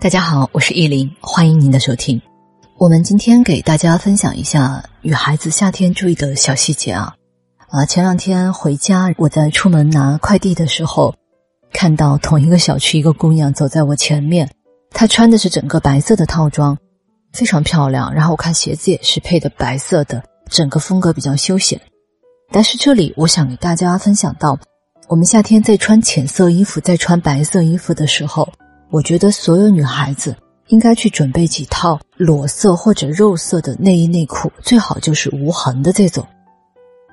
大家好，我是依林，欢迎您的收听。我们今天给大家分享一下女孩子夏天注意的小细节啊。啊，前两天回家，我在出门拿快递的时候，看到同一个小区一个姑娘走在我前面，她穿的是整个白色的套装，非常漂亮。然后我看鞋子也是配的白色的，整个风格比较休闲。但是这里我想给大家分享到，我们夏天在穿浅色衣服、在穿白色衣服的时候。我觉得所有女孩子应该去准备几套裸色或者肉色的内衣内裤，最好就是无痕的这种。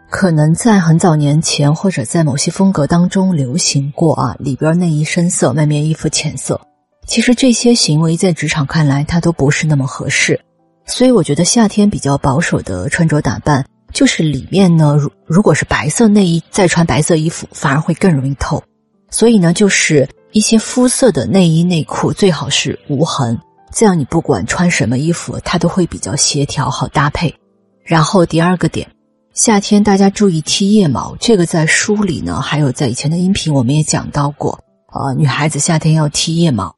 可能在很早年前或者在某些风格当中流行过啊，里边内衣深色，外面衣服浅色。其实这些行为在职场看来，它都不是那么合适。所以我觉得夏天比较保守的穿着打扮，就是里面呢，如如果是白色内衣，再穿白色衣服，反而会更容易透。所以呢，就是。一些肤色的内衣内裤最好是无痕，这样你不管穿什么衣服，它都会比较协调好搭配。然后第二个点，夏天大家注意剃腋毛，这个在书里呢，还有在以前的音频我们也讲到过。呃，女孩子夏天要剃腋毛。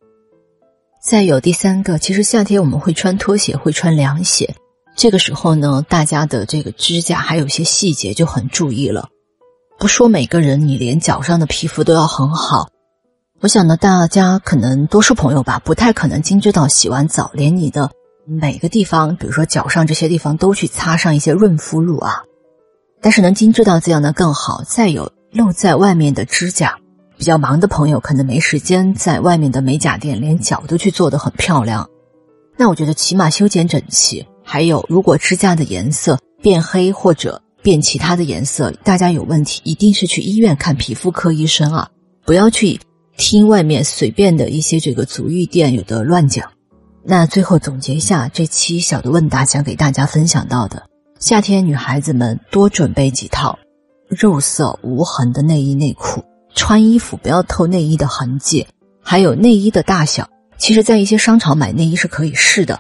再有第三个，其实夏天我们会穿拖鞋，会穿凉鞋，这个时候呢，大家的这个指甲还有一些细节就很注意了。不说每个人，你连脚上的皮肤都要很好。我想呢，大家可能多数朋友吧，不太可能精致到洗完澡连你的每个地方，比如说脚上这些地方都去擦上一些润肤露啊。但是能精致到这样呢更好。再有露在外面的指甲，比较忙的朋友可能没时间在外面的美甲店连脚都去做得很漂亮。那我觉得起码修剪整齐。还有，如果指甲的颜色变黑或者变其他的颜色，大家有问题一定是去医院看皮肤科医生啊，不要去。听外面随便的一些这个足浴店有的乱讲，那最后总结一下这期小的问答，想给大家分享到的：夏天女孩子们多准备几套肉色无痕的内衣内裤，穿衣服不要透内衣的痕迹，还有内衣的大小。其实，在一些商场买内衣是可以试的，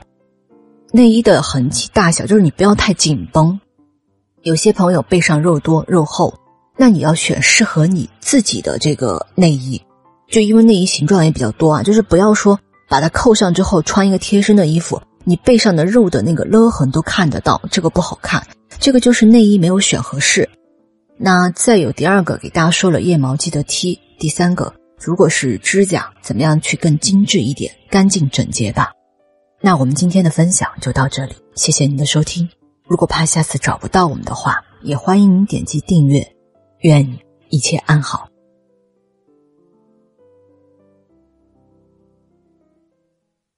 内衣的痕迹大小就是你不要太紧绷。有些朋友背上肉多肉厚，那你要选适合你自己的这个内衣。就因为内衣形状也比较多啊，就是不要说把它扣上之后穿一个贴身的衣服，你背上的肉的那个勒痕都看得到，这个不好看。这个就是内衣没有选合适。那再有第二个给大家说了，腋毛记得剃。第三个，如果是指甲，怎么样去更精致一点、干净整洁吧？那我们今天的分享就到这里，谢谢您的收听。如果怕下次找不到我们的话，也欢迎您点击订阅。愿一切安好。